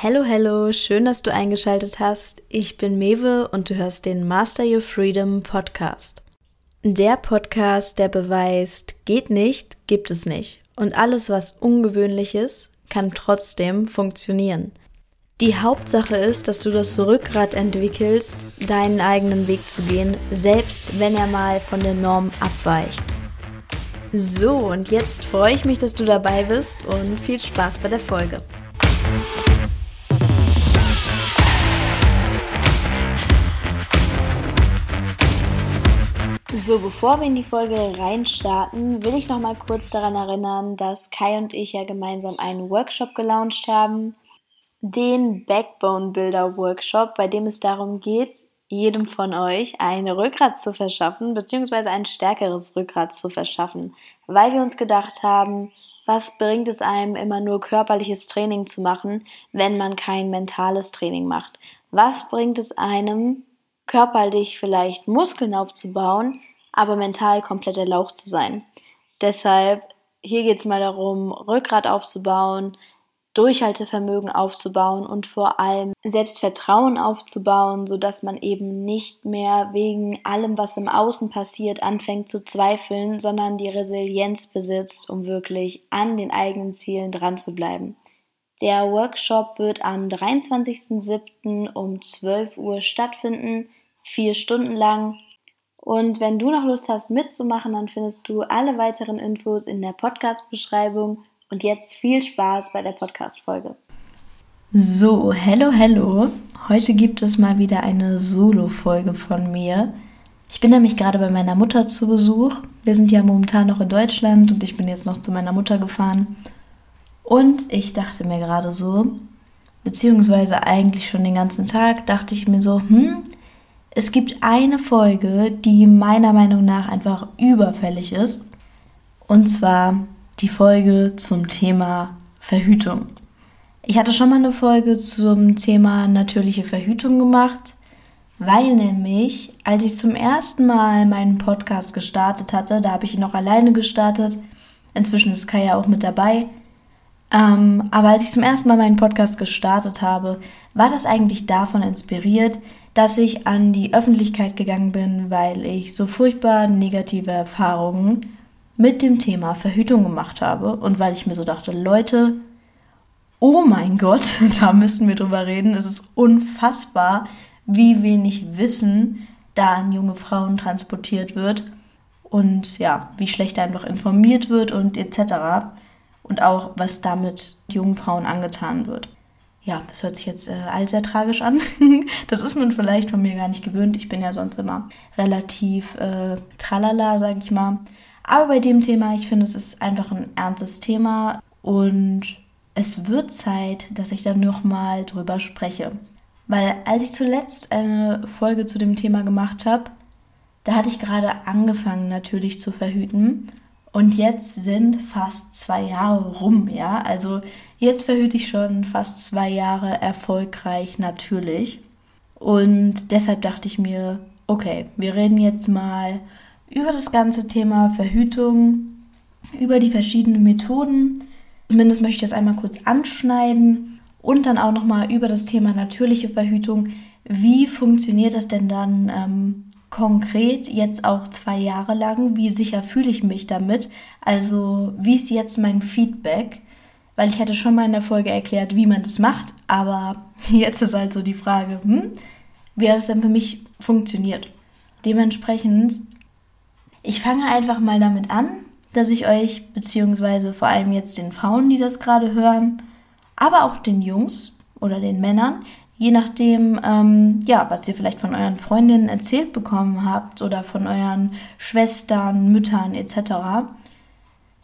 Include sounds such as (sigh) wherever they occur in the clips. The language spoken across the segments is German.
Hello, hello, schön, dass du eingeschaltet hast. Ich bin Mewe und du hörst den Master Your Freedom Podcast. Der Podcast, der beweist, geht nicht, gibt es nicht. Und alles, was ungewöhnlich ist, kann trotzdem funktionieren. Die Hauptsache ist, dass du das Rückgrat entwickelst, deinen eigenen Weg zu gehen, selbst wenn er mal von der Norm abweicht. So, und jetzt freue ich mich, dass du dabei bist und viel Spaß bei der Folge. So, bevor wir in die Folge reinstarten, will ich noch mal kurz daran erinnern, dass Kai und ich ja gemeinsam einen Workshop gelauncht haben, den Backbone Builder Workshop, bei dem es darum geht, jedem von euch ein Rückgrat zu verschaffen, beziehungsweise ein stärkeres Rückgrat zu verschaffen, weil wir uns gedacht haben, was bringt es einem immer nur körperliches Training zu machen, wenn man kein mentales Training macht? Was bringt es einem, körperlich vielleicht Muskeln aufzubauen, aber mental komplett erlaucht zu sein. Deshalb, hier geht es mal darum, Rückgrat aufzubauen, Durchhaltevermögen aufzubauen und vor allem Selbstvertrauen aufzubauen, sodass man eben nicht mehr wegen allem, was im Außen passiert, anfängt zu zweifeln, sondern die Resilienz besitzt, um wirklich an den eigenen Zielen dran zu bleiben. Der Workshop wird am 23.07. um 12 Uhr stattfinden, vier Stunden lang. Und wenn du noch Lust hast mitzumachen, dann findest du alle weiteren Infos in der Podcast-Beschreibung. Und jetzt viel Spaß bei der Podcast-Folge. So, hello, hello. Heute gibt es mal wieder eine Solo-Folge von mir. Ich bin nämlich gerade bei meiner Mutter zu Besuch. Wir sind ja momentan noch in Deutschland und ich bin jetzt noch zu meiner Mutter gefahren. Und ich dachte mir gerade so, beziehungsweise eigentlich schon den ganzen Tag, dachte ich mir so, hm, es gibt eine Folge, die meiner Meinung nach einfach überfällig ist. Und zwar die Folge zum Thema Verhütung. Ich hatte schon mal eine Folge zum Thema natürliche Verhütung gemacht, weil nämlich, als ich zum ersten Mal meinen Podcast gestartet hatte, da habe ich ihn noch alleine gestartet, inzwischen ist Kaya auch mit dabei, ähm, aber als ich zum ersten Mal meinen Podcast gestartet habe, war das eigentlich davon inspiriert, dass ich an die Öffentlichkeit gegangen bin, weil ich so furchtbar negative Erfahrungen mit dem Thema Verhütung gemacht habe und weil ich mir so dachte, Leute, oh mein Gott, (laughs) da müssen wir drüber reden. Es ist unfassbar, wie wenig Wissen da an junge Frauen transportiert wird und ja, wie schlecht einfach informiert wird und etc. Und auch, was damit jungen Frauen angetan wird ja, das hört sich jetzt äh, all sehr tragisch an. (laughs) das ist man vielleicht von mir gar nicht gewöhnt. Ich bin ja sonst immer relativ äh, tralala, sag ich mal. Aber bei dem Thema, ich finde, es ist einfach ein ernstes Thema und es wird Zeit, dass ich da nochmal drüber spreche. Weil als ich zuletzt eine Folge zu dem Thema gemacht habe, da hatte ich gerade angefangen natürlich zu verhüten und jetzt sind fast zwei Jahre rum, ja. Also jetzt verhüte ich schon fast zwei Jahre erfolgreich natürlich. Und deshalb dachte ich mir, okay, wir reden jetzt mal über das ganze Thema Verhütung, über die verschiedenen Methoden. Zumindest möchte ich das einmal kurz anschneiden und dann auch nochmal über das Thema natürliche Verhütung. Wie funktioniert das denn dann ähm, konkret jetzt auch zwei Jahre lang, wie sicher fühle ich mich damit? Also wie ist jetzt mein Feedback? Weil ich hatte schon mal in der Folge erklärt, wie man das macht, aber (laughs) jetzt ist halt so die Frage, hm, wie hat es denn für mich funktioniert? Dementsprechend, ich fange einfach mal damit an, dass ich euch, beziehungsweise vor allem jetzt den Frauen, die das gerade hören, aber auch den Jungs oder den Männern, je nachdem, ähm, ja, was ihr vielleicht von euren Freundinnen erzählt bekommen habt oder von euren Schwestern, Müttern etc.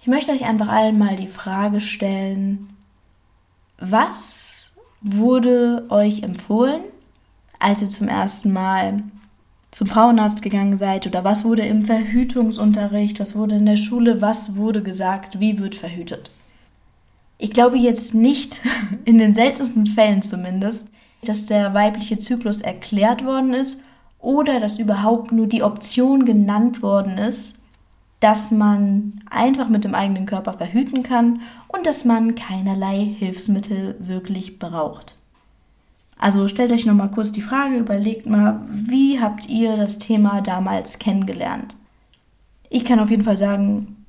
Ich möchte euch einfach allen mal die Frage stellen, was wurde euch empfohlen, als ihr zum ersten Mal zum Frauenarzt gegangen seid oder was wurde im Verhütungsunterricht, was wurde in der Schule, was wurde gesagt, wie wird verhütet? Ich glaube jetzt nicht, (laughs) in den seltensten Fällen zumindest, dass der weibliche Zyklus erklärt worden ist oder dass überhaupt nur die Option genannt worden ist, dass man einfach mit dem eigenen Körper verhüten kann und dass man keinerlei Hilfsmittel wirklich braucht. Also stellt euch nochmal kurz die Frage, überlegt mal, wie habt ihr das Thema damals kennengelernt? Ich kann auf jeden Fall sagen,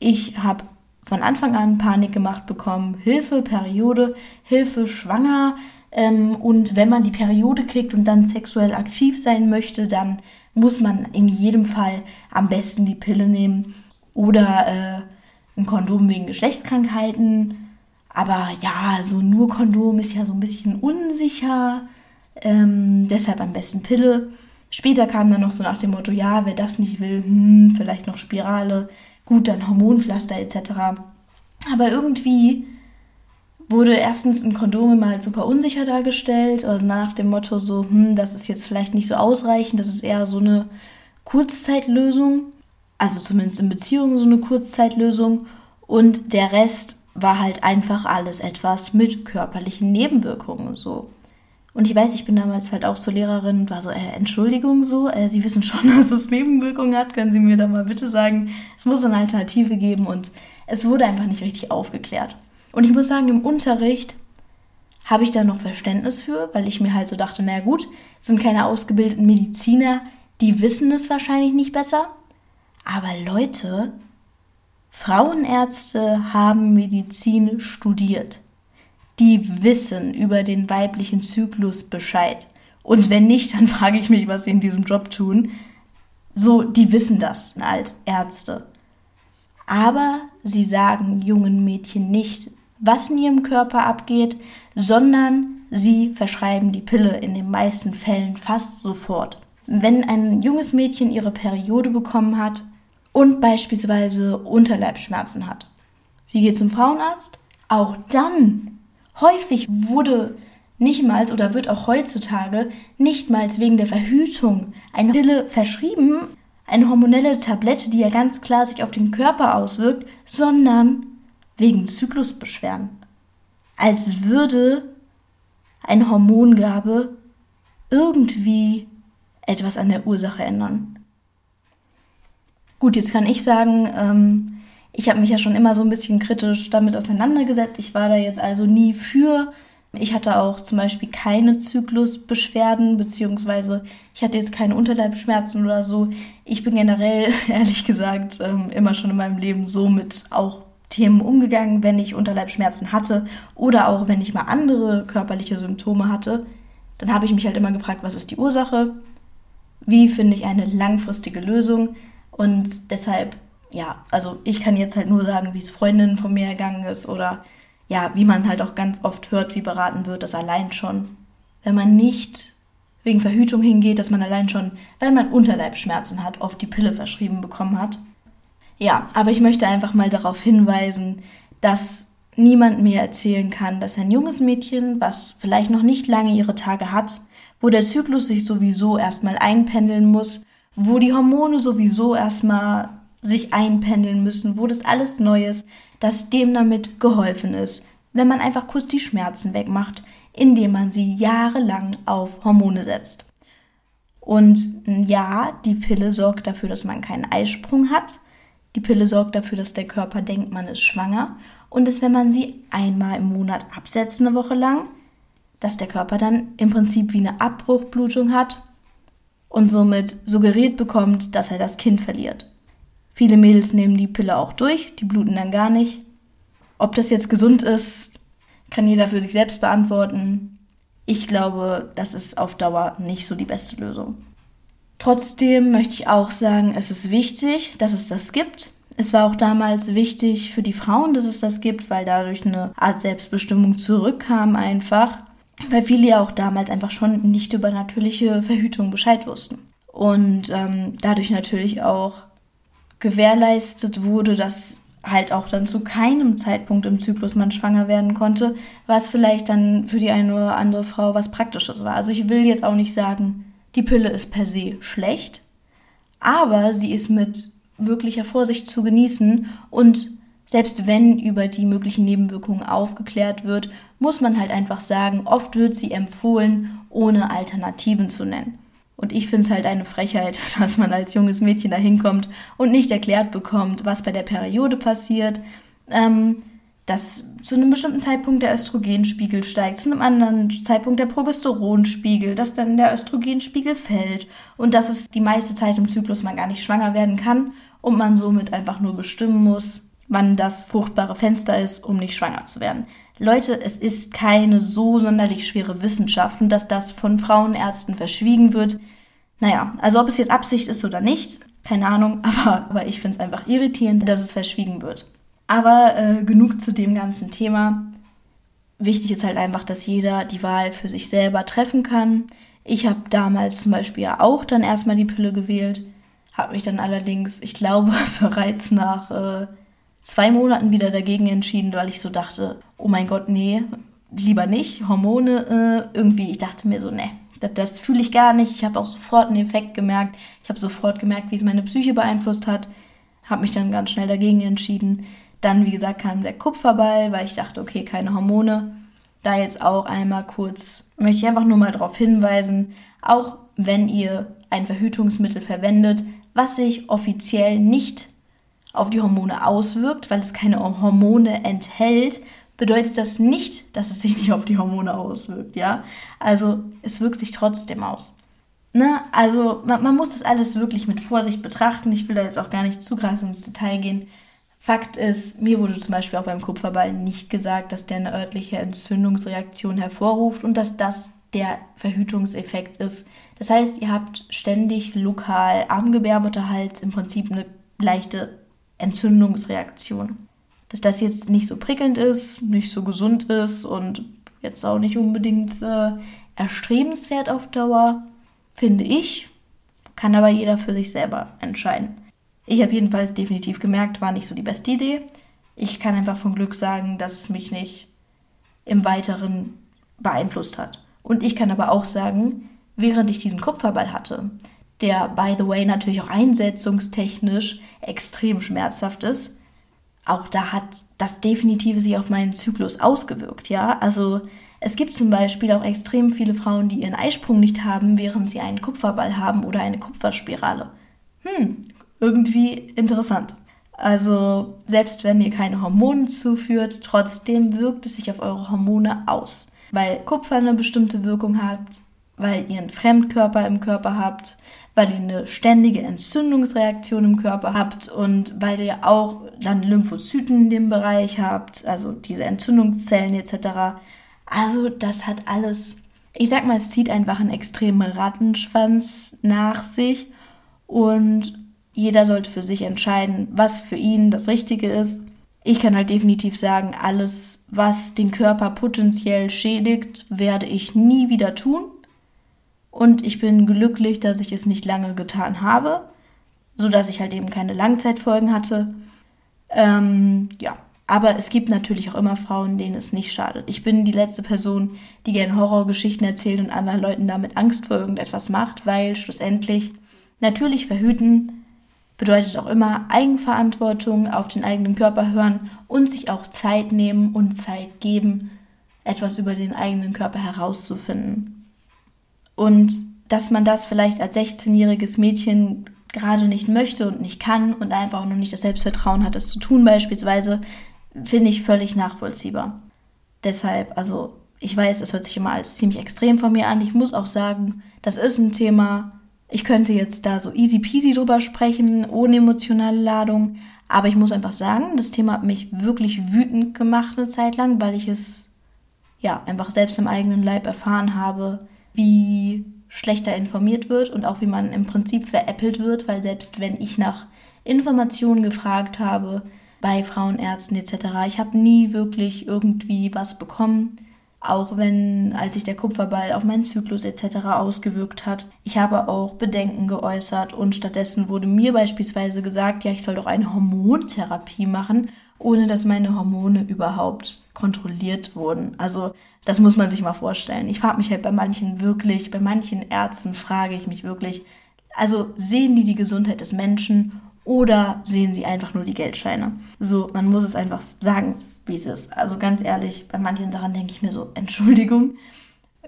ich habe von Anfang an Panik gemacht bekommen. Hilfe, Periode, Hilfe, schwanger. Ähm, und wenn man die Periode kriegt und dann sexuell aktiv sein möchte, dann muss man in jedem Fall am besten die Pille nehmen oder äh, ein Kondom wegen Geschlechtskrankheiten. Aber ja, so nur Kondom ist ja so ein bisschen unsicher. Ähm, deshalb am besten Pille. Später kam dann noch so nach dem Motto, ja, wer das nicht will, hm, vielleicht noch Spirale, gut, dann Hormonpflaster etc. Aber irgendwie wurde erstens ein Kondom immer halt super unsicher dargestellt, also nach dem Motto so, hm, das ist jetzt vielleicht nicht so ausreichend, das ist eher so eine Kurzzeitlösung, also zumindest in Beziehungen so eine Kurzzeitlösung und der Rest war halt einfach alles etwas mit körperlichen Nebenwirkungen so. Und ich weiß, ich bin damals halt auch zur Lehrerin und war so, äh, Entschuldigung so, äh, Sie wissen schon, (laughs) dass es Nebenwirkungen hat, können Sie mir da mal bitte sagen, es muss eine Alternative geben und es wurde einfach nicht richtig aufgeklärt. Und ich muss sagen, im Unterricht habe ich da noch Verständnis für, weil ich mir halt so dachte, naja gut, sind keine ausgebildeten Mediziner, die wissen es wahrscheinlich nicht besser. Aber Leute, Frauenärzte haben Medizin studiert die wissen über den weiblichen Zyklus Bescheid. Und wenn nicht, dann (laughs) frage ich mich, was sie in diesem Job tun. So, die wissen das als Ärzte. Aber sie sagen jungen Mädchen nicht, was in ihrem Körper abgeht, sondern sie verschreiben die Pille in den meisten Fällen fast sofort. Wenn ein junges Mädchen ihre Periode bekommen hat und beispielsweise Unterleibsschmerzen hat, sie geht zum Frauenarzt, auch dann Häufig wurde nichtmals oder wird auch heutzutage nichtmals wegen der Verhütung eine Pille verschrieben, eine hormonelle Tablette, die ja ganz klar sich auf den Körper auswirkt, sondern wegen Zyklusbeschwerden. Als würde eine Hormongabe irgendwie etwas an der Ursache ändern. Gut, jetzt kann ich sagen, ähm, ich habe mich ja schon immer so ein bisschen kritisch damit auseinandergesetzt. Ich war da jetzt also nie für. Ich hatte auch zum Beispiel keine Zyklusbeschwerden, beziehungsweise ich hatte jetzt keine Unterleibsschmerzen oder so. Ich bin generell, (laughs) ehrlich gesagt, ähm, immer schon in meinem Leben so mit auch Themen umgegangen, wenn ich Unterleibsschmerzen hatte oder auch wenn ich mal andere körperliche Symptome hatte. Dann habe ich mich halt immer gefragt, was ist die Ursache? Wie finde ich eine langfristige Lösung? Und deshalb ja, also ich kann jetzt halt nur sagen, wie es Freundinnen von mir ergangen ist oder ja, wie man halt auch ganz oft hört, wie beraten wird, das allein schon. Wenn man nicht wegen Verhütung hingeht, dass man allein schon, weil man Unterleibschmerzen hat, oft die Pille verschrieben bekommen hat. Ja, aber ich möchte einfach mal darauf hinweisen, dass niemand mir erzählen kann, dass ein junges Mädchen, was vielleicht noch nicht lange ihre Tage hat, wo der Zyklus sich sowieso erstmal einpendeln muss, wo die Hormone sowieso erstmal sich einpendeln müssen, wo das alles neu ist, dass dem damit geholfen ist, wenn man einfach kurz die Schmerzen wegmacht, indem man sie jahrelang auf Hormone setzt. Und ja, die Pille sorgt dafür, dass man keinen Eisprung hat. Die Pille sorgt dafür, dass der Körper denkt, man ist schwanger. Und dass, wenn man sie einmal im Monat absetzt, eine Woche lang, dass der Körper dann im Prinzip wie eine Abbruchblutung hat und somit suggeriert bekommt, dass er das Kind verliert. Viele Mädels nehmen die Pille auch durch, die bluten dann gar nicht. Ob das jetzt gesund ist, kann jeder für sich selbst beantworten. Ich glaube, das ist auf Dauer nicht so die beste Lösung. Trotzdem möchte ich auch sagen, es ist wichtig, dass es das gibt. Es war auch damals wichtig für die Frauen, dass es das gibt, weil dadurch eine Art Selbstbestimmung zurückkam einfach. Weil viele ja auch damals einfach schon nicht über natürliche Verhütung Bescheid wussten. Und ähm, dadurch natürlich auch gewährleistet wurde, dass halt auch dann zu keinem Zeitpunkt im Zyklus man schwanger werden konnte, was vielleicht dann für die eine oder andere Frau was Praktisches war. Also ich will jetzt auch nicht sagen, die Pille ist per se schlecht, aber sie ist mit wirklicher Vorsicht zu genießen und selbst wenn über die möglichen Nebenwirkungen aufgeklärt wird, muss man halt einfach sagen, oft wird sie empfohlen, ohne Alternativen zu nennen. Und ich finde es halt eine Frechheit, (laughs) dass man als junges Mädchen da hinkommt und nicht erklärt bekommt, was bei der Periode passiert. Ähm, dass zu einem bestimmten Zeitpunkt der Östrogenspiegel steigt, zu einem anderen Zeitpunkt der Progesteronspiegel, dass dann der Östrogenspiegel fällt und dass es die meiste Zeit im Zyklus man gar nicht schwanger werden kann und man somit einfach nur bestimmen muss, wann das fruchtbare Fenster ist, um nicht schwanger zu werden. Leute, es ist keine so sonderlich schwere Wissenschaft und dass das von Frauenärzten verschwiegen wird. Naja, also ob es jetzt Absicht ist oder nicht, keine Ahnung, (laughs) aber, aber ich finde es einfach irritierend, dass es verschwiegen wird. Aber äh, genug zu dem ganzen Thema. Wichtig ist halt einfach, dass jeder die Wahl für sich selber treffen kann. Ich habe damals zum Beispiel ja auch dann erstmal die Pille gewählt, habe mich dann allerdings, ich glaube, (laughs) bereits nach äh, zwei Monaten wieder dagegen entschieden, weil ich so dachte, oh mein Gott, nee, lieber nicht. Hormone, äh, irgendwie, ich dachte mir so, nee, das, das fühle ich gar nicht. Ich habe auch sofort einen Effekt gemerkt. Ich habe sofort gemerkt, wie es meine Psyche beeinflusst hat. Habe mich dann ganz schnell dagegen entschieden. Dann, wie gesagt, kam der Kupferball, weil ich dachte, okay, keine Hormone. Da jetzt auch einmal kurz, möchte ich einfach nur mal darauf hinweisen, auch wenn ihr ein Verhütungsmittel verwendet, was sich offiziell nicht auf die Hormone auswirkt, weil es keine Hormone enthält, bedeutet das nicht, dass es sich nicht auf die Hormone auswirkt, ja? Also es wirkt sich trotzdem aus. Ne? Also man, man muss das alles wirklich mit Vorsicht betrachten. Ich will da jetzt auch gar nicht zu krass ins Detail gehen. Fakt ist, mir wurde zum Beispiel auch beim Kupferball nicht gesagt, dass der eine örtliche Entzündungsreaktion hervorruft und dass das der Verhütungseffekt ist. Das heißt, ihr habt ständig lokal am Gebärmutterhals im Prinzip eine leichte Entzündungsreaktion. Dass das jetzt nicht so prickelnd ist, nicht so gesund ist und jetzt auch nicht unbedingt äh, erstrebenswert auf Dauer, finde ich, kann aber jeder für sich selber entscheiden. Ich habe jedenfalls definitiv gemerkt, war nicht so die beste Idee. Ich kann einfach von Glück sagen, dass es mich nicht im Weiteren beeinflusst hat. Und ich kann aber auch sagen, während ich diesen Kupferball hatte, der, by the way, natürlich auch einsetzungstechnisch extrem schmerzhaft ist, auch da hat das definitiv sich auf meinen Zyklus ausgewirkt, ja. Also es gibt zum Beispiel auch extrem viele Frauen, die ihren Eisprung nicht haben, während sie einen Kupferball haben oder eine Kupferspirale. Hm, irgendwie interessant. Also selbst wenn ihr keine Hormone zuführt, trotzdem wirkt es sich auf eure Hormone aus. Weil Kupfer eine bestimmte Wirkung hat, weil ihr einen Fremdkörper im Körper habt, weil ihr eine ständige Entzündungsreaktion im Körper habt und weil ihr auch dann Lymphozyten in dem Bereich habt, also diese Entzündungszellen etc. Also das hat alles, ich sag mal, es zieht einfach einen extremen Rattenschwanz nach sich und jeder sollte für sich entscheiden, was für ihn das Richtige ist. Ich kann halt definitiv sagen, alles, was den Körper potenziell schädigt, werde ich nie wieder tun. Und ich bin glücklich, dass ich es nicht lange getan habe, sodass ich halt eben keine Langzeitfolgen hatte. Ähm, ja, aber es gibt natürlich auch immer Frauen, denen es nicht schadet. Ich bin die letzte Person, die gerne Horrorgeschichten erzählt und anderen Leuten damit Angst vor irgendetwas macht, weil schlussendlich natürlich verhüten bedeutet auch immer Eigenverantwortung, auf den eigenen Körper hören und sich auch Zeit nehmen und Zeit geben, etwas über den eigenen Körper herauszufinden. Und dass man das vielleicht als 16-jähriges Mädchen gerade nicht möchte und nicht kann und einfach noch nicht das Selbstvertrauen hat, das zu tun beispielsweise, finde ich völlig nachvollziehbar. Deshalb, also ich weiß, es hört sich immer als ziemlich extrem von mir an. Ich muss auch sagen, das ist ein Thema, ich könnte jetzt da so easy peasy drüber sprechen, ohne emotionale Ladung. Aber ich muss einfach sagen, das Thema hat mich wirklich wütend gemacht eine Zeit lang, weil ich es ja einfach selbst im eigenen Leib erfahren habe, wie schlechter informiert wird und auch wie man im Prinzip veräppelt wird, weil selbst wenn ich nach Informationen gefragt habe bei Frauenärzten etc., ich habe nie wirklich irgendwie was bekommen auch wenn, als sich der Kupferball auf meinen Zyklus etc. ausgewirkt hat. Ich habe auch Bedenken geäußert und stattdessen wurde mir beispielsweise gesagt, ja, ich soll doch eine Hormontherapie machen, ohne dass meine Hormone überhaupt kontrolliert wurden. Also das muss man sich mal vorstellen. Ich frage mich halt bei manchen wirklich, bei manchen Ärzten frage ich mich wirklich, also sehen die die Gesundheit des Menschen oder sehen sie einfach nur die Geldscheine? So, man muss es einfach sagen wie es ist. Also ganz ehrlich, bei manchen Sachen denke ich mir so, (laughs) Entschuldigung.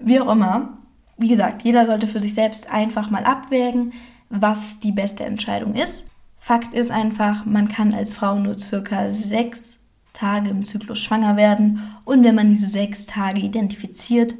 Wie auch immer, wie gesagt, jeder sollte für sich selbst einfach mal abwägen, was die beste Entscheidung ist. Fakt ist einfach, man kann als Frau nur circa sechs Tage im Zyklus schwanger werden. Und wenn man diese sechs Tage identifiziert,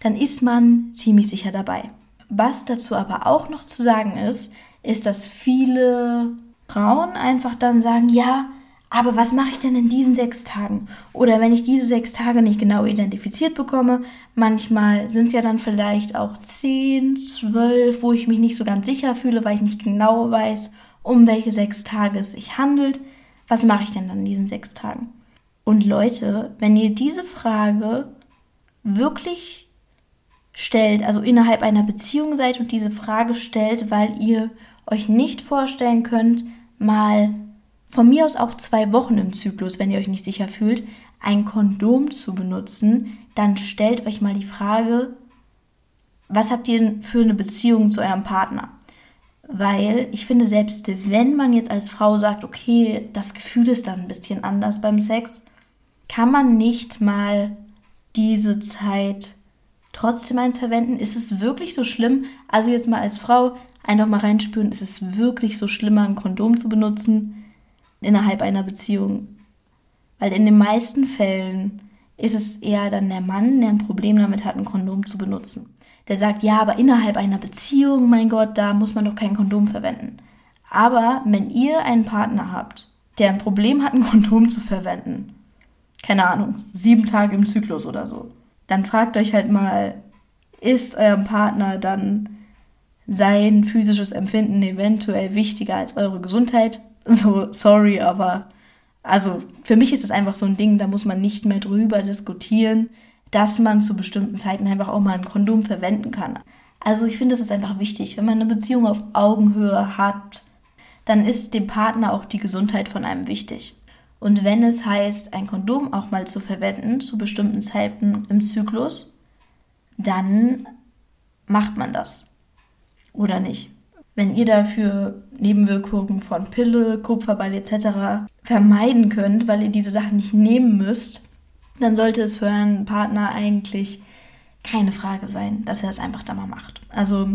dann ist man ziemlich sicher dabei. Was dazu aber auch noch zu sagen ist, ist, dass viele Frauen einfach dann sagen, ja, aber was mache ich denn in diesen sechs Tagen? Oder wenn ich diese sechs Tage nicht genau identifiziert bekomme, manchmal sind es ja dann vielleicht auch zehn, zwölf, wo ich mich nicht so ganz sicher fühle, weil ich nicht genau weiß, um welche sechs Tage es sich handelt. Was mache ich denn dann in diesen sechs Tagen? Und Leute, wenn ihr diese Frage wirklich stellt, also innerhalb einer Beziehung seid und diese Frage stellt, weil ihr euch nicht vorstellen könnt, mal von mir aus auch zwei Wochen im Zyklus, wenn ihr euch nicht sicher fühlt, ein Kondom zu benutzen, dann stellt euch mal die Frage, was habt ihr denn für eine Beziehung zu eurem Partner? Weil ich finde, selbst wenn man jetzt als Frau sagt, okay, das Gefühl ist dann ein bisschen anders beim Sex, kann man nicht mal diese Zeit trotzdem eins verwenden? Ist es wirklich so schlimm? Also jetzt mal als Frau einfach mal reinspüren, ist es wirklich so schlimmer, ein Kondom zu benutzen innerhalb einer Beziehung? Weil in den meisten Fällen ist es eher dann der Mann, der ein Problem damit hat, ein Kondom zu benutzen. Der sagt, ja, aber innerhalb einer Beziehung, mein Gott, da muss man doch kein Kondom verwenden. Aber wenn ihr einen Partner habt, der ein Problem hat, ein Kondom zu verwenden, keine Ahnung, sieben Tage im Zyklus oder so, dann fragt euch halt mal, ist eurem Partner dann sein physisches Empfinden eventuell wichtiger als eure Gesundheit? (laughs) So, sorry, aber also für mich ist es einfach so ein Ding, da muss man nicht mehr drüber diskutieren, dass man zu bestimmten Zeiten einfach auch mal ein Kondom verwenden kann. Also ich finde, es ist einfach wichtig, wenn man eine Beziehung auf Augenhöhe hat, dann ist dem Partner auch die Gesundheit von einem wichtig. Und wenn es heißt, ein Kondom auch mal zu verwenden zu bestimmten Zeiten im Zyklus, dann macht man das. Oder nicht? Wenn ihr dafür Nebenwirkungen von Pille, Kupferball etc. vermeiden könnt, weil ihr diese Sachen nicht nehmen müsst, dann sollte es für euren Partner eigentlich keine Frage sein, dass er das einfach da mal macht. Also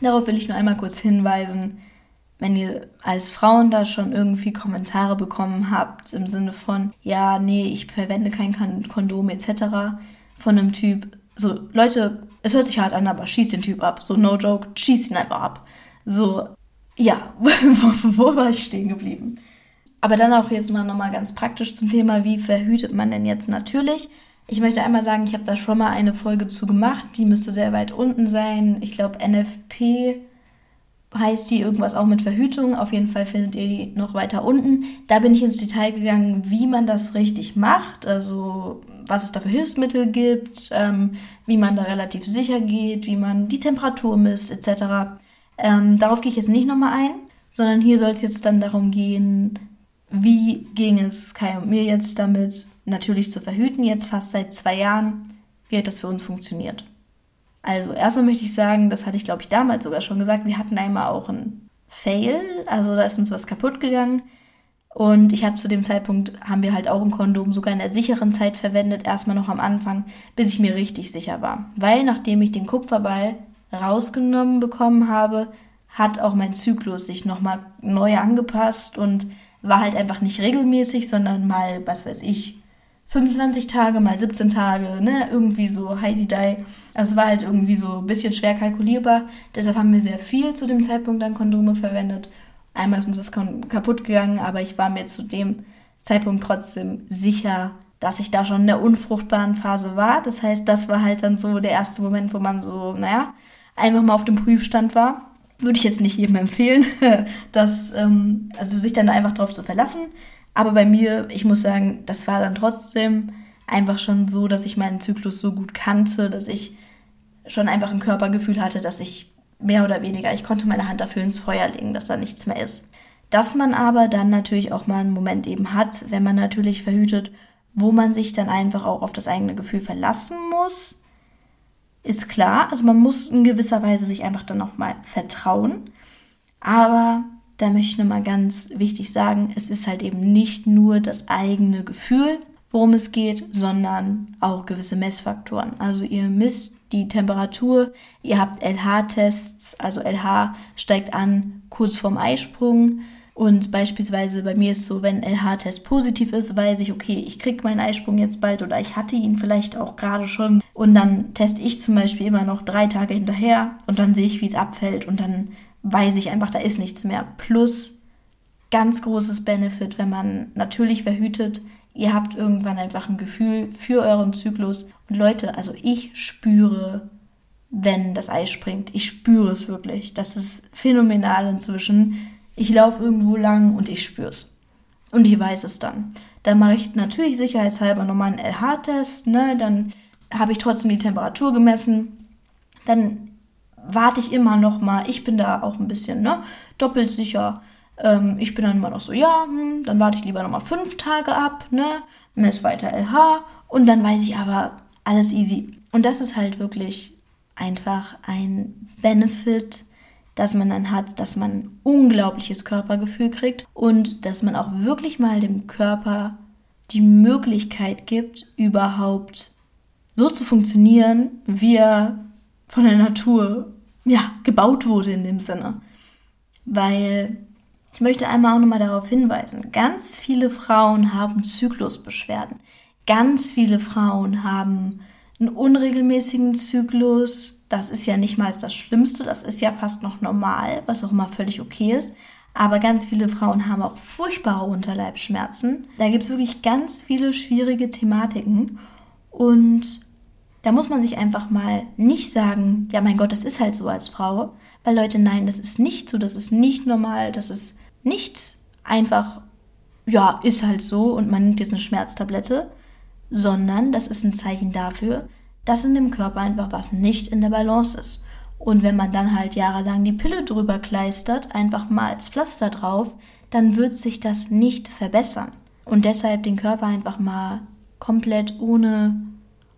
darauf will ich nur einmal kurz hinweisen, wenn ihr als Frauen da schon irgendwie Kommentare bekommen habt im Sinne von, ja, nee, ich verwende kein Kondom etc. von einem Typ, so Leute, es hört sich hart an, aber schieß den Typ ab. So, no joke, schieß ihn einfach ab. So, ja, (laughs) wo, war ich stehen geblieben? Aber dann auch jetzt mal nochmal ganz praktisch zum Thema, wie verhütet man denn jetzt natürlich? Ich möchte einmal sagen, ich habe da schon mal eine Folge zu gemacht, die müsste sehr weit unten sein. Ich glaube, NFP heißt die irgendwas auch mit Verhütung. Auf jeden Fall findet ihr die noch weiter unten. Da bin ich ins Detail gegangen, wie man das richtig macht, also was es da für Hilfsmittel gibt, ähm, wie man da relativ sicher geht, wie man die Temperatur misst, etc. Ähm, darauf gehe ich jetzt nicht nochmal ein, sondern hier soll es jetzt dann darum gehen, wie ging es Kai und mir jetzt damit, natürlich zu verhüten, jetzt fast seit zwei Jahren, wie hat das für uns funktioniert. Also erstmal möchte ich sagen, das hatte ich glaube ich damals sogar schon gesagt, wir hatten einmal auch einen Fail, also da ist uns was kaputt gegangen. Und ich habe zu dem Zeitpunkt, haben wir halt auch ein Kondom sogar in der sicheren Zeit verwendet, erstmal noch am Anfang, bis ich mir richtig sicher war. Weil nachdem ich den Kupferball rausgenommen bekommen habe, hat auch mein Zyklus sich nochmal neu angepasst und war halt einfach nicht regelmäßig, sondern mal, was weiß ich, 25 Tage, mal 17 Tage, ne, irgendwie so Heidi Die. Also es war halt irgendwie so ein bisschen schwer kalkulierbar. Deshalb haben wir sehr viel zu dem Zeitpunkt dann Kondome verwendet. Einmal ist uns was kaputt gegangen, aber ich war mir zu dem Zeitpunkt trotzdem sicher, dass ich da schon in der unfruchtbaren Phase war. Das heißt, das war halt dann so der erste Moment, wo man so, naja, einfach mal auf dem Prüfstand war. Würde ich jetzt nicht jedem empfehlen, (laughs) dass, ähm, also sich dann einfach drauf zu verlassen. Aber bei mir, ich muss sagen, das war dann trotzdem einfach schon so, dass ich meinen Zyklus so gut kannte, dass ich schon einfach ein Körpergefühl hatte, dass ich mehr oder weniger, ich konnte meine Hand dafür ins Feuer legen, dass da nichts mehr ist. Dass man aber dann natürlich auch mal einen Moment eben hat, wenn man natürlich verhütet, wo man sich dann einfach auch auf das eigene Gefühl verlassen muss, ist klar. Also man muss in gewisser Weise sich einfach dann auch mal vertrauen. Aber da möchte ich nochmal ganz wichtig sagen, es ist halt eben nicht nur das eigene Gefühl, worum es geht, sondern auch gewisse Messfaktoren. Also ihr misst die Temperatur, ihr habt LH-Tests, also LH steigt an kurz vorm Eisprung. Und beispielsweise bei mir ist so, wenn LH-Test positiv ist, weiß ich, okay, ich kriege meinen Eisprung jetzt bald oder ich hatte ihn vielleicht auch gerade schon. Und dann teste ich zum Beispiel immer noch drei Tage hinterher und dann sehe ich, wie es abfällt und dann weiß ich einfach, da ist nichts mehr. Plus ganz großes Benefit, wenn man natürlich verhütet, ihr habt irgendwann einfach ein Gefühl für euren Zyklus. Und Leute, also ich spüre, wenn das Ei springt. Ich spüre es wirklich. Das ist phänomenal inzwischen. Ich laufe irgendwo lang und ich spüre es. Und ich weiß es dann. Dann mache ich natürlich sicherheitshalber nochmal einen LH-Test. Ne? Dann habe ich trotzdem die Temperatur gemessen. Dann warte ich immer noch mal. Ich bin da auch ein bisschen ne, doppelt sicher. Ähm, ich bin dann immer noch so, ja, hm, dann warte ich lieber noch mal fünf Tage ab, ne, mess weiter LH und dann weiß ich aber alles easy. Und das ist halt wirklich einfach ein Benefit, dass man dann hat, dass man ein unglaubliches Körpergefühl kriegt und dass man auch wirklich mal dem Körper die Möglichkeit gibt, überhaupt so zu funktionieren, wie er von der Natur ja, gebaut wurde in dem Sinne. Weil ich möchte einmal auch nochmal darauf hinweisen, ganz viele Frauen haben Zyklusbeschwerden. Ganz viele Frauen haben einen unregelmäßigen Zyklus. Das ist ja nicht mal das Schlimmste, das ist ja fast noch normal, was auch immer völlig okay ist. Aber ganz viele Frauen haben auch furchtbare Unterleibsschmerzen. Da gibt es wirklich ganz viele schwierige Thematiken. Und da muss man sich einfach mal nicht sagen, ja mein Gott, das ist halt so als Frau. Weil Leute, nein, das ist nicht so, das ist nicht normal, das ist nicht einfach, ja, ist halt so und man nimmt jetzt eine Schmerztablette, sondern das ist ein Zeichen dafür, dass in dem Körper einfach was nicht in der Balance ist. Und wenn man dann halt jahrelang die Pille drüber kleistert, einfach mal als Pflaster drauf, dann wird sich das nicht verbessern. Und deshalb den Körper einfach mal komplett ohne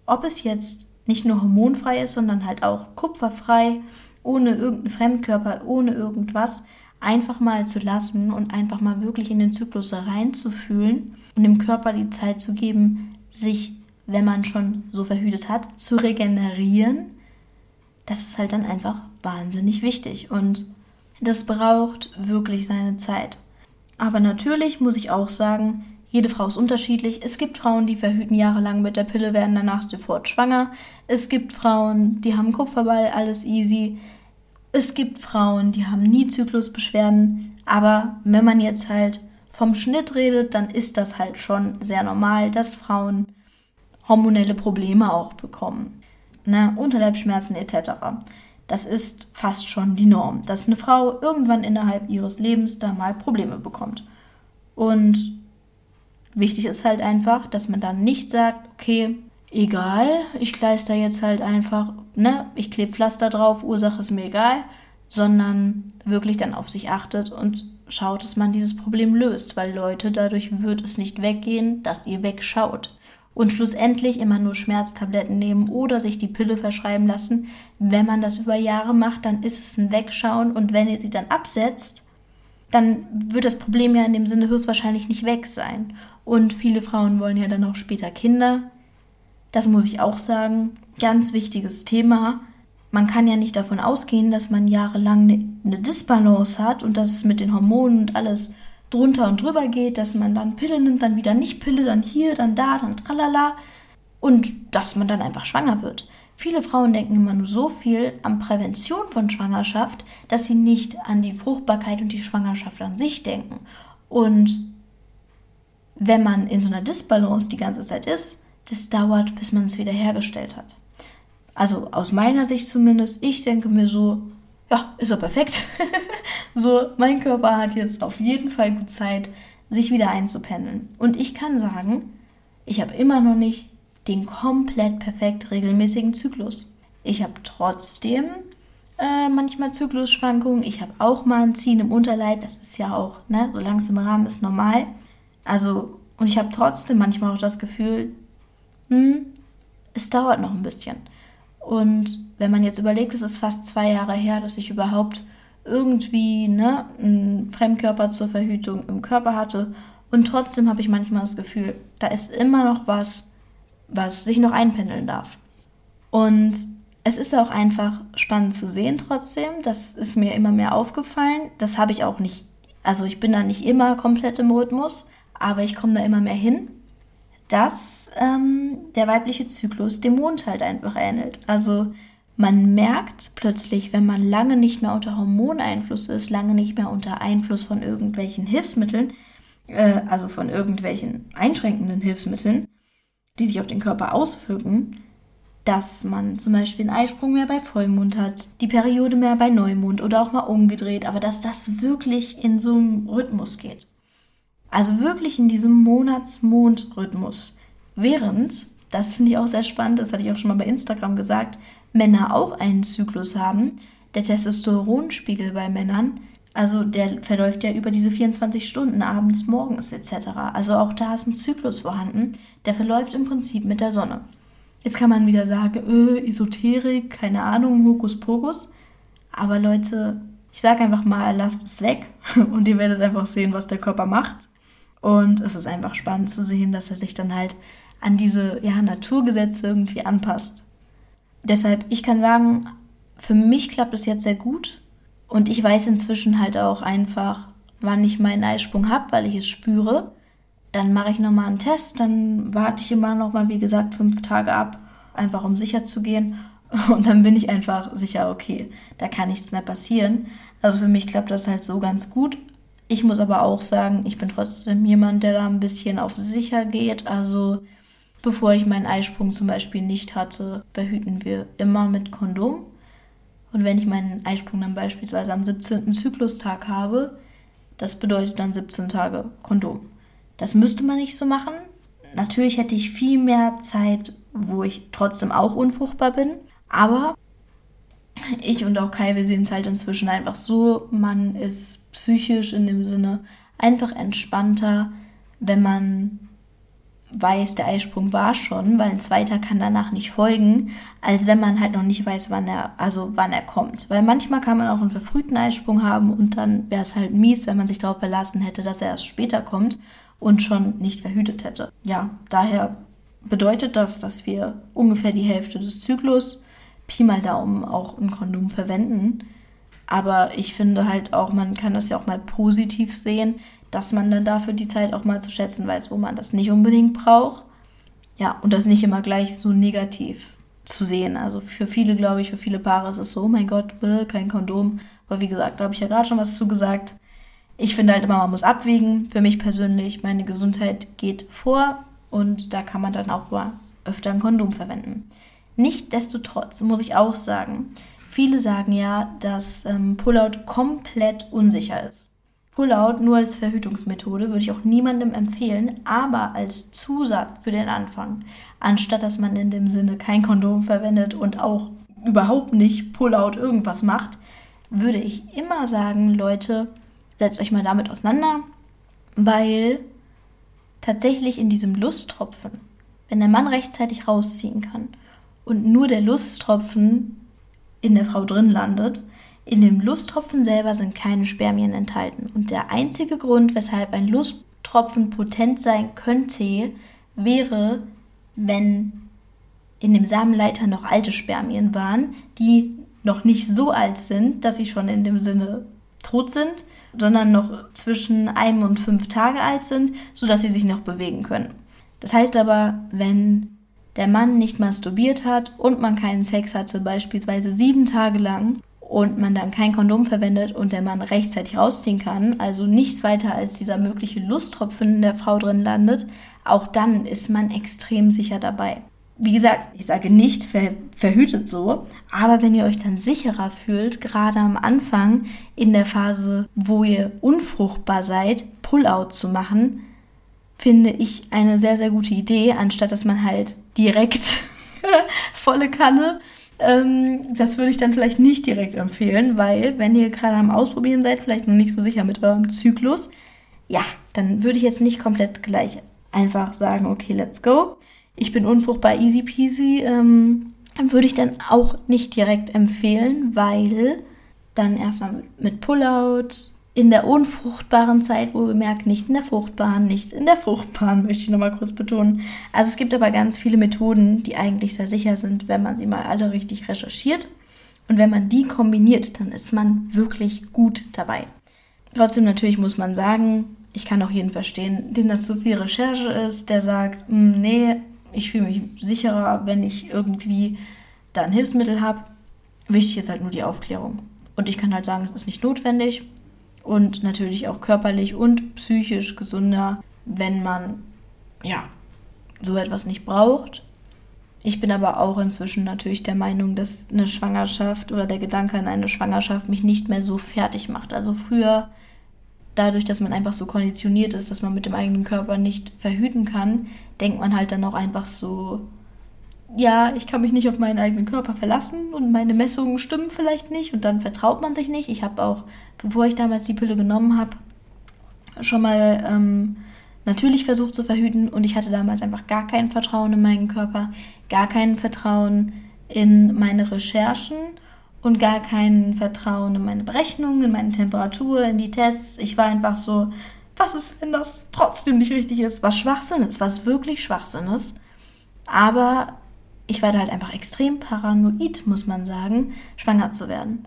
ob es jetzt nicht nur hormonfrei ist, sondern halt auch kupferfrei, ohne irgendeinen Fremdkörper, ohne irgendwas, einfach mal zu lassen und einfach mal wirklich in den Zyklus reinzufühlen und dem Körper die Zeit zu geben, sich, wenn man schon so verhütet hat, zu regenerieren, das ist halt dann einfach wahnsinnig wichtig und das braucht wirklich seine Zeit. Aber natürlich muss ich auch sagen, jede Frau ist unterschiedlich. Es gibt Frauen, die verhüten jahrelang mit der Pille, werden danach sofort schwanger. Es gibt Frauen, die haben Kupferball, alles easy. Es gibt Frauen, die haben nie Zyklusbeschwerden. Aber wenn man jetzt halt vom Schnitt redet, dann ist das halt schon sehr normal, dass Frauen hormonelle Probleme auch bekommen. Ne? Unterleibsschmerzen etc. Das ist fast schon die Norm, dass eine Frau irgendwann innerhalb ihres Lebens da mal Probleme bekommt. Und Wichtig ist halt einfach, dass man dann nicht sagt, okay, egal, ich kleister jetzt halt einfach, ne, ich klebe Pflaster drauf, Ursache ist mir egal, sondern wirklich dann auf sich achtet und schaut, dass man dieses Problem löst, weil Leute, dadurch wird es nicht weggehen, dass ihr wegschaut. Und schlussendlich immer nur Schmerztabletten nehmen oder sich die Pille verschreiben lassen. Wenn man das über Jahre macht, dann ist es ein Wegschauen und wenn ihr sie dann absetzt, dann wird das Problem ja in dem Sinne höchstwahrscheinlich nicht weg sein. Und viele Frauen wollen ja dann auch später Kinder. Das muss ich auch sagen. Ganz wichtiges Thema. Man kann ja nicht davon ausgehen, dass man jahrelang eine, eine Disbalance hat und dass es mit den Hormonen und alles drunter und drüber geht, dass man dann Pille nimmt, dann wieder nicht Pille, dann hier, dann da, dann tralala. Und dass man dann einfach schwanger wird. Viele Frauen denken immer nur so viel an Prävention von Schwangerschaft, dass sie nicht an die Fruchtbarkeit und die Schwangerschaft an sich denken. Und wenn man in so einer Disbalance die ganze Zeit ist, das dauert, bis man es wieder hergestellt hat. Also aus meiner Sicht zumindest, ich denke mir so, ja, ist doch perfekt. (laughs) so, mein Körper hat jetzt auf jeden Fall gut Zeit, sich wieder einzupendeln. Und ich kann sagen, ich habe immer noch nicht den komplett perfekt regelmäßigen Zyklus. Ich habe trotzdem äh, manchmal Zyklusschwankungen. Ich habe auch mal ein Ziehen im Unterleib. Das ist ja auch, ne, solange es im Rahmen ist, normal. Also, und ich habe trotzdem manchmal auch das Gefühl, hm, es dauert noch ein bisschen. Und wenn man jetzt überlegt, es ist fast zwei Jahre her, dass ich überhaupt irgendwie ne, einen Fremdkörper zur Verhütung im Körper hatte. Und trotzdem habe ich manchmal das Gefühl, da ist immer noch was, was sich noch einpendeln darf. Und es ist auch einfach spannend zu sehen trotzdem. Das ist mir immer mehr aufgefallen. Das habe ich auch nicht also ich bin da nicht immer komplett im Rhythmus, aber ich komme da immer mehr hin, dass ähm, der weibliche Zyklus dem Mond halt einfach ähnelt. Also man merkt plötzlich, wenn man lange nicht mehr unter Hormoneinfluss ist, lange nicht mehr unter Einfluss von irgendwelchen Hilfsmitteln, äh, also von irgendwelchen einschränkenden Hilfsmitteln, die sich auf den Körper auswirken, dass man zum Beispiel einen Eisprung mehr bei Vollmond hat, die Periode mehr bei Neumond oder auch mal umgedreht, aber dass das wirklich in so einem Rhythmus geht. Also wirklich in diesem Monats-Mond-Rhythmus. Während, das finde ich auch sehr spannend, das hatte ich auch schon mal bei Instagram gesagt, Männer auch einen Zyklus haben, der Testosteronspiegel bei Männern, also der verläuft ja über diese 24 Stunden, abends, morgens etc. Also auch da ist ein Zyklus vorhanden, der verläuft im Prinzip mit der Sonne. Jetzt kann man wieder sagen, äh, Esoterik, keine Ahnung, Hokuspokus. Aber Leute, ich sage einfach mal, lasst es weg (laughs) und ihr werdet einfach sehen, was der Körper macht. Und es ist einfach spannend zu sehen, dass er sich dann halt an diese ja, Naturgesetze irgendwie anpasst. Deshalb, ich kann sagen, für mich klappt es jetzt sehr gut. Und ich weiß inzwischen halt auch einfach, wann ich meinen Eisprung habe, weil ich es spüre. Dann mache ich nochmal einen Test, dann warte ich immer nochmal, wie gesagt, fünf Tage ab, einfach um sicher zu gehen. (laughs) Und dann bin ich einfach sicher, okay, da kann nichts mehr passieren. Also für mich klappt das halt so ganz gut. Ich muss aber auch sagen, ich bin trotzdem jemand, der da ein bisschen auf sicher geht. Also bevor ich meinen Eisprung zum Beispiel nicht hatte, verhüten wir immer mit Kondom. Und wenn ich meinen Eisprung dann beispielsweise am 17. Zyklustag habe, das bedeutet dann 17 Tage Kondom. Das müsste man nicht so machen. Natürlich hätte ich viel mehr Zeit, wo ich trotzdem auch unfruchtbar bin. Aber ich und auch Kai, wir sehen es halt inzwischen einfach so, man ist psychisch in dem Sinne einfach entspannter, wenn man weiß, der Eisprung war schon, weil ein zweiter kann danach nicht folgen, als wenn man halt noch nicht weiß, wann er, also wann er kommt. Weil manchmal kann man auch einen verfrühten Eisprung haben und dann wäre es halt mies, wenn man sich darauf verlassen hätte, dass er erst später kommt und schon nicht verhütet hätte. Ja, daher bedeutet das, dass wir ungefähr die Hälfte des Zyklus Pi mal Daumen auch ein Kondom verwenden. Aber ich finde halt auch, man kann das ja auch mal positiv sehen, dass man dann dafür die Zeit auch mal zu schätzen weiß, wo man das nicht unbedingt braucht. Ja, und das nicht immer gleich so negativ zu sehen. Also für viele, glaube ich, für viele Paare ist es so, oh mein Gott, kein Kondom. Aber wie gesagt, da habe ich ja gerade schon was zugesagt. Ich finde halt immer, man muss abwägen. Für mich persönlich, meine Gesundheit geht vor und da kann man dann auch mal öfter ein Kondom verwenden. Nichtsdestotrotz muss ich auch sagen, viele sagen ja, dass ähm, Pullout komplett unsicher ist. Pullout nur als Verhütungsmethode würde ich auch niemandem empfehlen, aber als Zusatz für den Anfang, anstatt dass man in dem Sinne kein Kondom verwendet und auch überhaupt nicht Pullout irgendwas macht, würde ich immer sagen, Leute, setzt euch mal damit auseinander, weil tatsächlich in diesem Lusttropfen, wenn der Mann rechtzeitig rausziehen kann und nur der Lusttropfen in der Frau drin landet, in dem Lusttropfen selber sind keine Spermien enthalten. Und der einzige Grund, weshalb ein Lusttropfen potent sein könnte, wäre, wenn in dem Samenleiter noch alte Spermien waren, die noch nicht so alt sind, dass sie schon in dem Sinne tot sind, sondern noch zwischen einem und fünf Tage alt sind, sodass sie sich noch bewegen können. Das heißt aber, wenn der Mann nicht masturbiert hat und man keinen Sex hatte, beispielsweise sieben Tage lang, und man dann kein Kondom verwendet und der Mann rechtzeitig rausziehen kann, also nichts weiter als dieser mögliche Lusttropfen in der Frau drin landet, auch dann ist man extrem sicher dabei. Wie gesagt, ich sage nicht ver verhütet so, aber wenn ihr euch dann sicherer fühlt, gerade am Anfang in der Phase, wo ihr unfruchtbar seid, Pullout zu machen, finde ich eine sehr, sehr gute Idee, anstatt dass man halt direkt (laughs) volle Kanne. Ähm, das würde ich dann vielleicht nicht direkt empfehlen, weil wenn ihr gerade am Ausprobieren seid, vielleicht noch nicht so sicher mit eurem Zyklus, ja, dann würde ich jetzt nicht komplett gleich einfach sagen, okay, let's go. Ich bin unfruchtbar, easy peasy. Ähm, würde ich dann auch nicht direkt empfehlen, weil dann erstmal mit, mit Pullout, in der unfruchtbaren Zeit, wo wir merken, nicht in der fruchtbaren, nicht in der fruchtbaren, (laughs) möchte ich nochmal kurz betonen. Also es gibt aber ganz viele Methoden, die eigentlich sehr sicher sind, wenn man sie mal alle richtig recherchiert. Und wenn man die kombiniert, dann ist man wirklich gut dabei. Trotzdem natürlich muss man sagen, ich kann auch jeden verstehen, dem das zu viel Recherche ist, der sagt, hm, nee, ich fühle mich sicherer, wenn ich irgendwie da ein Hilfsmittel habe. Wichtig ist halt nur die Aufklärung. Und ich kann halt sagen, es ist nicht notwendig und natürlich auch körperlich und psychisch gesunder, wenn man ja so etwas nicht braucht. Ich bin aber auch inzwischen natürlich der Meinung, dass eine Schwangerschaft oder der Gedanke an eine Schwangerschaft mich nicht mehr so fertig macht. Also früher, dadurch, dass man einfach so konditioniert ist, dass man mit dem eigenen Körper nicht verhüten kann, denkt man halt dann auch einfach so, ja, ich kann mich nicht auf meinen eigenen Körper verlassen und meine Messungen stimmen vielleicht nicht und dann vertraut man sich nicht. Ich habe auch, bevor ich damals die Pille genommen habe, schon mal ähm, natürlich versucht zu verhüten und ich hatte damals einfach gar kein Vertrauen in meinen Körper, gar kein Vertrauen in meine Recherchen und gar kein Vertrauen in meine Berechnungen, in meine Temperatur, in die Tests. Ich war einfach so, was ist, wenn das trotzdem nicht richtig ist? Was Schwachsinn ist, was wirklich Schwachsinn ist. Aber ich war da halt einfach extrem paranoid, muss man sagen, schwanger zu werden.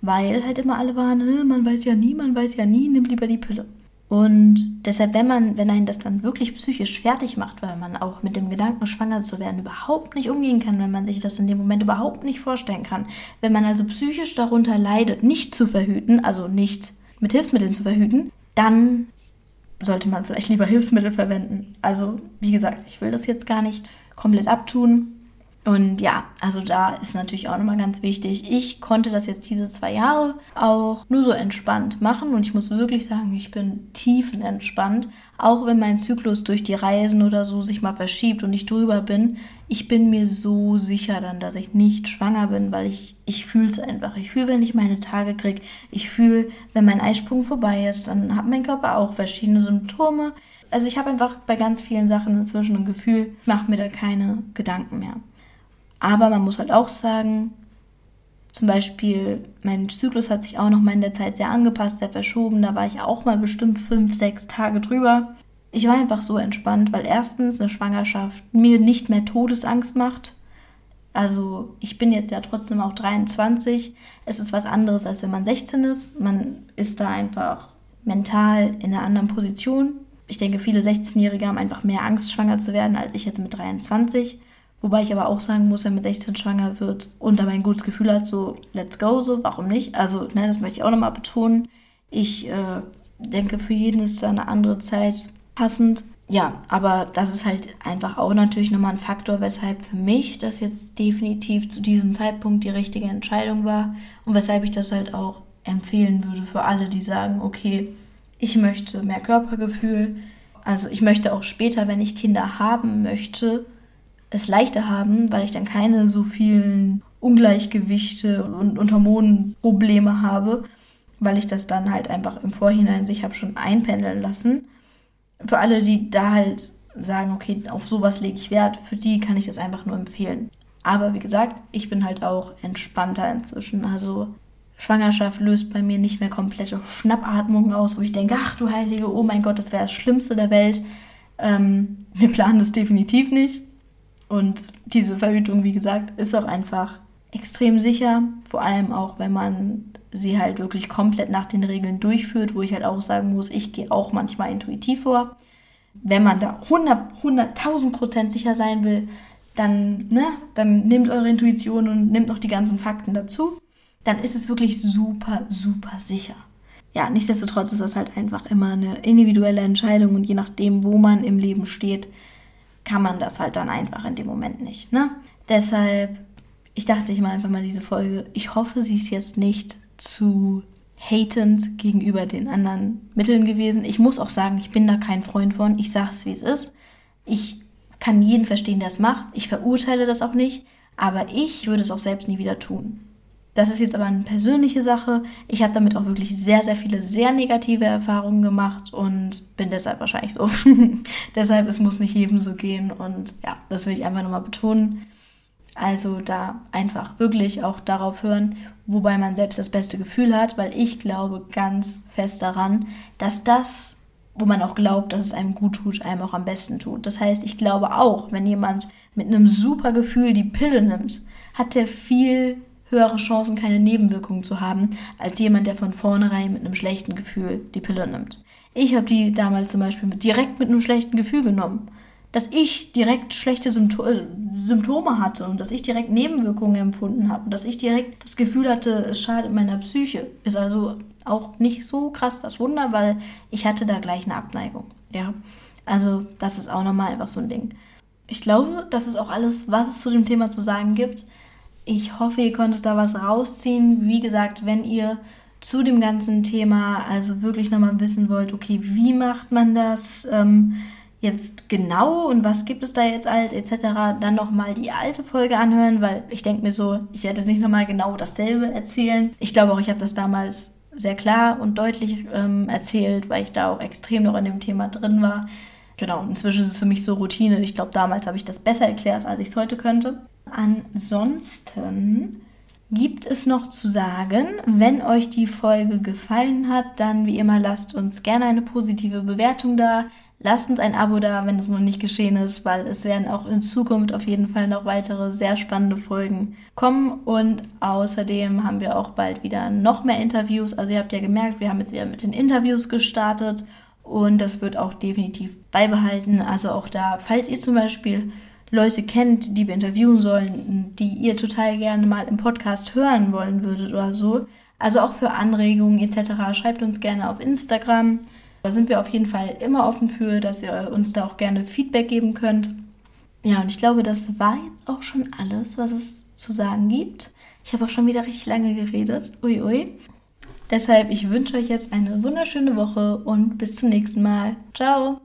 Weil halt immer alle waren, man weiß ja nie, man weiß ja nie, nimm lieber die Pille. Und deshalb, wenn man, wenn einen das dann wirklich psychisch fertig macht, weil man auch mit dem Gedanken, schwanger zu werden, überhaupt nicht umgehen kann, wenn man sich das in dem Moment überhaupt nicht vorstellen kann, wenn man also psychisch darunter leidet, nicht zu verhüten, also nicht mit Hilfsmitteln zu verhüten, dann sollte man vielleicht lieber Hilfsmittel verwenden. Also, wie gesagt, ich will das jetzt gar nicht komplett abtun. Und ja, also da ist natürlich auch nochmal ganz wichtig. Ich konnte das jetzt diese zwei Jahre auch nur so entspannt machen und ich muss wirklich sagen, ich bin tiefenentspannt. Auch wenn mein Zyklus durch die Reisen oder so sich mal verschiebt und ich drüber bin, ich bin mir so sicher dann, dass ich nicht schwanger bin, weil ich, ich fühle es einfach. Ich fühle, wenn ich meine Tage kriege. Ich fühle, wenn mein Eisprung vorbei ist, dann hat mein Körper auch verschiedene Symptome. Also ich habe einfach bei ganz vielen Sachen inzwischen ein Gefühl, mache mir da keine Gedanken mehr. Aber man muss halt auch sagen, zum Beispiel, mein Zyklus hat sich auch noch mal in der Zeit sehr angepasst, sehr verschoben. Da war ich auch mal bestimmt fünf, sechs Tage drüber. Ich war einfach so entspannt, weil erstens eine Schwangerschaft mir nicht mehr Todesangst macht. Also ich bin jetzt ja trotzdem auch 23. Es ist was anderes, als wenn man 16 ist. Man ist da einfach mental in einer anderen Position. Ich denke, viele 16-Jährige haben einfach mehr Angst, schwanger zu werden, als ich jetzt mit 23. Wobei ich aber auch sagen muss, wenn mit 16 schwanger wird und dabei ein gutes Gefühl hat, so let's go, so warum nicht? Also, ne, das möchte ich auch nochmal betonen. Ich äh, denke, für jeden ist da eine andere Zeit passend. Ja, aber das ist halt einfach auch natürlich nochmal ein Faktor, weshalb für mich das jetzt definitiv zu diesem Zeitpunkt die richtige Entscheidung war und weshalb ich das halt auch empfehlen würde für alle, die sagen, okay, ich möchte mehr Körpergefühl. Also ich möchte auch später, wenn ich Kinder haben möchte, es leichter haben, weil ich dann keine so vielen Ungleichgewichte und, und Hormonprobleme habe, weil ich das dann halt einfach im Vorhinein sich habe schon einpendeln lassen. Für alle, die da halt sagen, okay, auf sowas lege ich Wert, für die kann ich das einfach nur empfehlen. Aber wie gesagt, ich bin halt auch entspannter inzwischen. Also Schwangerschaft löst bei mir nicht mehr komplette Schnappatmungen aus, wo ich denke, ach du Heilige, oh mein Gott, das wäre das Schlimmste der Welt. Ähm, wir planen das definitiv nicht. Und diese Verhütung, wie gesagt, ist auch einfach extrem sicher, vor allem auch, wenn man sie halt wirklich komplett nach den Regeln durchführt, wo ich halt auch sagen muss, ich gehe auch manchmal intuitiv vor. Wenn man da 100, 100.000 Prozent sicher sein will, dann, ne, dann nehmt eure Intuition und nehmt noch die ganzen Fakten dazu. Dann ist es wirklich super, super sicher. Ja, nichtsdestotrotz ist das halt einfach immer eine individuelle Entscheidung und je nachdem, wo man im Leben steht, kann man das halt dann einfach in dem Moment nicht. Ne? Deshalb, ich dachte, ich mache einfach mal diese Folge. Ich hoffe, sie ist jetzt nicht zu hatend gegenüber den anderen Mitteln gewesen. Ich muss auch sagen, ich bin da kein Freund von. Ich sage es, wie es ist. Ich kann jeden verstehen, der es macht. Ich verurteile das auch nicht. Aber ich würde es auch selbst nie wieder tun. Das ist jetzt aber eine persönliche Sache. Ich habe damit auch wirklich sehr, sehr viele sehr negative Erfahrungen gemacht und bin deshalb wahrscheinlich so. (laughs) deshalb, es muss nicht jedem so gehen und ja, das will ich einfach nochmal betonen. Also da einfach wirklich auch darauf hören, wobei man selbst das beste Gefühl hat, weil ich glaube ganz fest daran, dass das, wo man auch glaubt, dass es einem gut tut, einem auch am besten tut. Das heißt, ich glaube auch, wenn jemand mit einem super Gefühl die Pille nimmt, hat der viel höhere Chancen, keine Nebenwirkungen zu haben, als jemand, der von vornherein mit einem schlechten Gefühl die Pille nimmt. Ich habe die damals zum Beispiel direkt mit einem schlechten Gefühl genommen. Dass ich direkt schlechte Sympto äh, Symptome hatte und dass ich direkt Nebenwirkungen empfunden habe und dass ich direkt das Gefühl hatte, es schadet meiner Psyche, ist also auch nicht so krass das Wunder, weil ich hatte da gleich eine Abneigung. Ja, also das ist auch nochmal einfach so ein Ding. Ich glaube, das ist auch alles, was es zu dem Thema zu sagen gibt. Ich hoffe, ihr konntet da was rausziehen. Wie gesagt, wenn ihr zu dem ganzen Thema also wirklich nochmal wissen wollt, okay, wie macht man das ähm, jetzt genau und was gibt es da jetzt alles etc., dann nochmal die alte Folge anhören, weil ich denke mir so, ich werde jetzt nicht nochmal genau dasselbe erzählen. Ich glaube auch, ich habe das damals sehr klar und deutlich ähm, erzählt, weil ich da auch extrem noch in dem Thema drin war. Genau, inzwischen ist es für mich so Routine. Ich glaube, damals habe ich das besser erklärt, als ich es heute könnte. Ansonsten gibt es noch zu sagen, wenn euch die Folge gefallen hat, dann wie immer lasst uns gerne eine positive Bewertung da. Lasst uns ein Abo da, wenn das noch nicht geschehen ist, weil es werden auch in Zukunft auf jeden Fall noch weitere sehr spannende Folgen kommen. Und außerdem haben wir auch bald wieder noch mehr Interviews. Also ihr habt ja gemerkt, wir haben jetzt wieder mit den Interviews gestartet und das wird auch definitiv beibehalten. Also auch da, falls ihr zum Beispiel Leute kennt, die wir interviewen sollen, die ihr total gerne mal im Podcast hören wollen würdet oder so. Also auch für Anregungen etc. Schreibt uns gerne auf Instagram. Da sind wir auf jeden Fall immer offen für, dass ihr uns da auch gerne Feedback geben könnt. Ja, und ich glaube, das war jetzt auch schon alles, was es zu sagen gibt. Ich habe auch schon wieder richtig lange geredet. Ui, ui. Deshalb, ich wünsche euch jetzt eine wunderschöne Woche und bis zum nächsten Mal. Ciao!